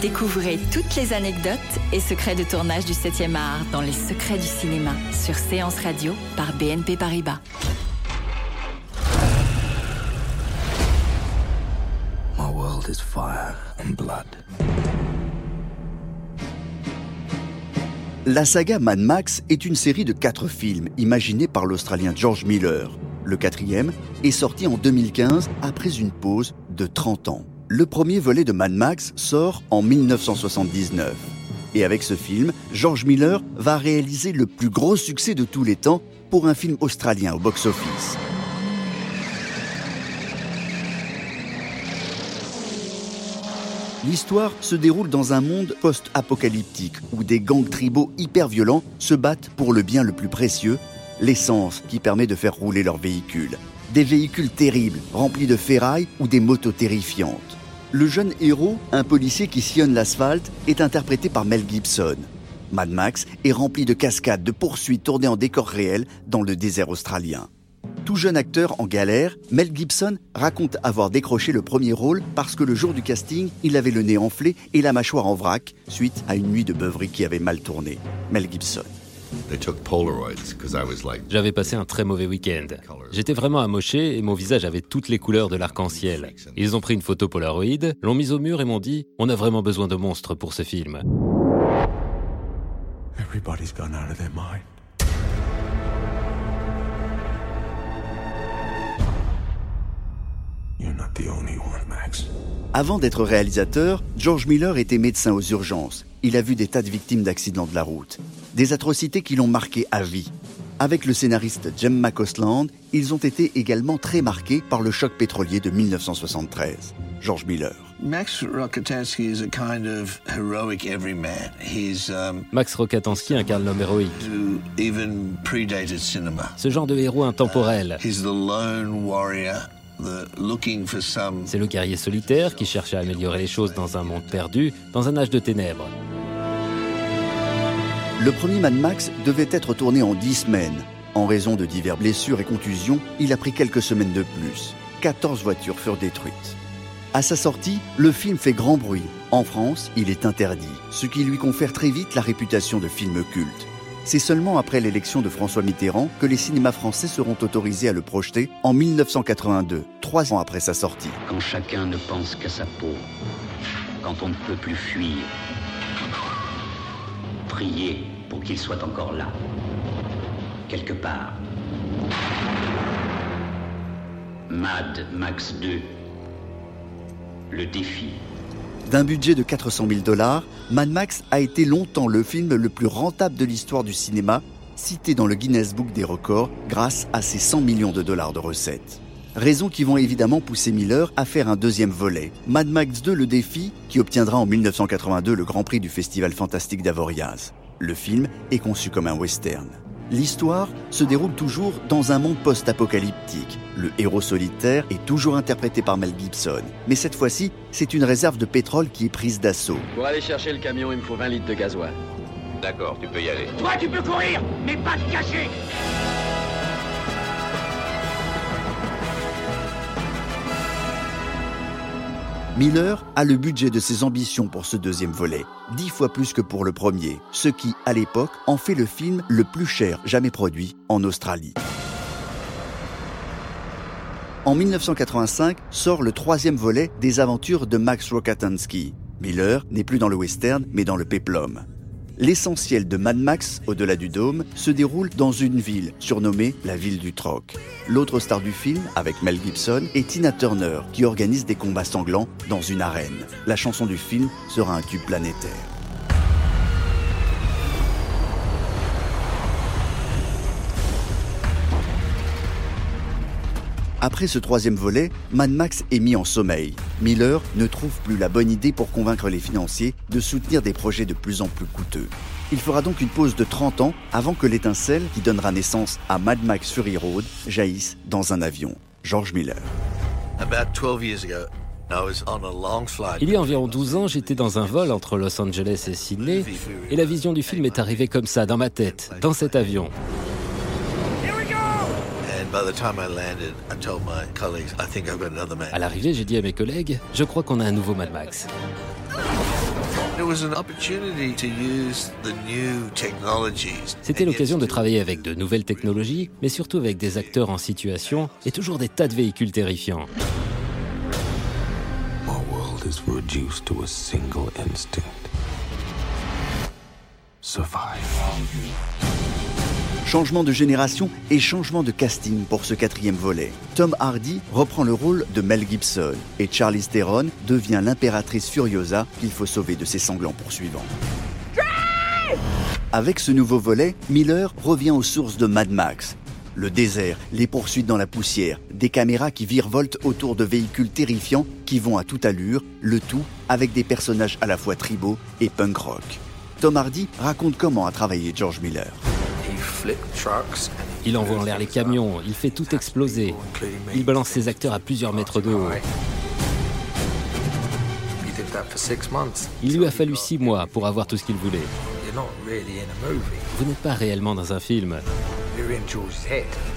Découvrez toutes les anecdotes et secrets de tournage du 7e art dans Les secrets du cinéma sur Séance Radio par BNP Paribas. My world is fire and blood. La saga Mad Max est une série de quatre films imaginés par l'Australien George Miller. Le quatrième est sorti en 2015 après une pause de 30 ans. Le premier volet de Mad Max sort en 1979. Et avec ce film, George Miller va réaliser le plus gros succès de tous les temps pour un film australien au box-office. L'histoire se déroule dans un monde post-apocalyptique où des gangs tribaux hyper violents se battent pour le bien le plus précieux, l'essence qui permet de faire rouler leurs véhicules. Des véhicules terribles, remplis de ferraille ou des motos terrifiantes. Le jeune héros, un policier qui sillonne l'asphalte, est interprété par Mel Gibson. Mad Max est rempli de cascades, de poursuites tournées en décor réel dans le désert australien. Tout jeune acteur en galère, Mel Gibson raconte avoir décroché le premier rôle parce que le jour du casting, il avait le nez enflé et la mâchoire en vrac suite à une nuit de beuverie qui avait mal tourné. Mel Gibson. J'avais passé un très mauvais week-end. J'étais vraiment amoché et mon visage avait toutes les couleurs de l'arc-en-ciel. Ils ont pris une photo Polaroid, l'ont mise au mur et m'ont dit On a vraiment besoin de monstres pour ce film. Everybody's gone out of their mind. You're not the only one, Max. Avant d'être réalisateur, George Miller était médecin aux urgences. Il a vu des tas de victimes d'accidents de la route. Des atrocités qui l'ont marqué à vie. Avec le scénariste Jem Costland, ils ont été également très marqués par le choc pétrolier de 1973. George Miller. Max Rockatansky is a kind of heroic everyman. He's um, Max Rokatansky incarne l'homme héroïque. who even predated cinema. Ce genre de héros intemporel. He's the lone warrior, the looking for some. C'est le guerrier solitaire qui cherche à améliorer les choses dans un monde perdu, dans un âge de ténèbres. Le premier Mad Max devait être tourné en 10 semaines. En raison de diverses blessures et contusions, il a pris quelques semaines de plus. 14 voitures furent détruites. À sa sortie, le film fait grand bruit. En France, il est interdit, ce qui lui confère très vite la réputation de film culte. C'est seulement après l'élection de François Mitterrand que les cinémas français seront autorisés à le projeter en 1982, trois ans après sa sortie. Quand chacun ne pense qu'à sa peau, quand on ne peut plus fuir, priez pour qu'il soit encore là, quelque part. Mad Max 2, le défi. D'un budget de 400 000 dollars, Mad Max a été longtemps le film le plus rentable de l'histoire du cinéma, cité dans le Guinness Book des records grâce à ses 100 millions de dollars de recettes. Raisons qui vont évidemment pousser Miller à faire un deuxième volet, Mad Max 2 Le Défi, qui obtiendra en 1982 le Grand Prix du Festival Fantastique d'Avoriaz. Le film est conçu comme un western. L'histoire se déroule toujours dans un monde post-apocalyptique. Le héros solitaire est toujours interprété par Mel Gibson. Mais cette fois-ci, c'est une réserve de pétrole qui est prise d'assaut. Pour aller chercher le camion, il me faut 20 litres de gasoil. D'accord, tu peux y aller. Toi, tu peux courir, mais pas te cacher Miller a le budget de ses ambitions pour ce deuxième volet, dix fois plus que pour le premier, ce qui, à l'époque, en fait le film le plus cher jamais produit en Australie. En 1985 sort le troisième volet des aventures de Max Rokatansky. Miller n'est plus dans le western, mais dans le péplum. L'essentiel de Mad Max, au-delà du dôme, se déroule dans une ville surnommée la ville du troc. L'autre star du film, avec Mel Gibson, est Tina Turner, qui organise des combats sanglants dans une arène. La chanson du film sera un tube planétaire. Après ce troisième volet, Mad Max est mis en sommeil. Miller ne trouve plus la bonne idée pour convaincre les financiers de soutenir des projets de plus en plus coûteux. Il fera donc une pause de 30 ans avant que l'étincelle qui donnera naissance à Mad Max Fury Road jaillisse dans un avion. George Miller. Il y a environ 12 ans, j'étais dans un vol entre Los Angeles et Sydney, et la vision du film est arrivée comme ça, dans ma tête, dans cet avion. À l'arrivée, j'ai dit à mes collègues, je crois qu'on a un nouveau Mad Max. C'était l'occasion de travailler avec de nouvelles technologies, mais surtout avec des acteurs en situation et toujours des tas de véhicules terrifiants. Changement de génération et changement de casting pour ce quatrième volet. Tom Hardy reprend le rôle de Mel Gibson et Charlize Theron devient l'impératrice Furiosa qu'il faut sauver de ses sanglants poursuivants. Avec ce nouveau volet, Miller revient aux sources de Mad Max. Le désert, les poursuites dans la poussière, des caméras qui virevoltent autour de véhicules terrifiants qui vont à toute allure, le tout avec des personnages à la fois tribaux et punk rock. Tom Hardy raconte comment a travaillé George Miller. Il envoie en l'air les camions, il fait tout exploser. Il balance ses acteurs à plusieurs mètres de haut. Il lui a fallu six mois pour avoir tout ce qu'il voulait. Vous n'êtes pas réellement dans un film.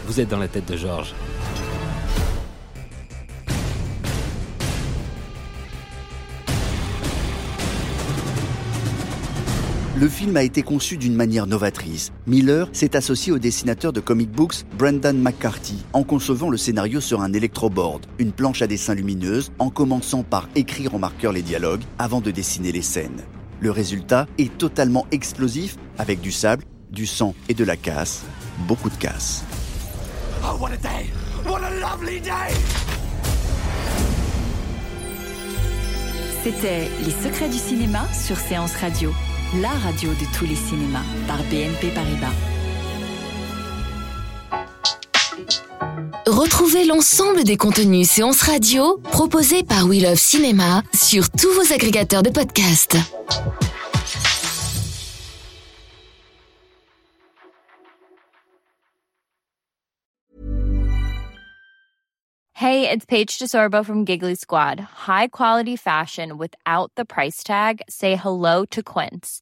Vous êtes dans la tête de George. Le film a été conçu d'une manière novatrice. Miller s'est associé au dessinateur de comic books Brendan McCarthy en concevant le scénario sur un électroboard, une planche à dessin lumineuse, en commençant par écrire en marqueur les dialogues avant de dessiner les scènes. Le résultat est totalement explosif avec du sable, du sang et de la casse, beaucoup de casse. Oh, what a day! What a lovely day! C'était Les secrets du cinéma sur Séance Radio, la radio de tous les cinémas par BNP Paribas. Retrouvez l'ensemble des contenus séances radio proposés par We Love Cinéma sur tous vos agrégateurs de podcasts. Hey, it's Paige DeSorbo from Giggly Squad. High quality fashion without the price tag? Say hello to Quince.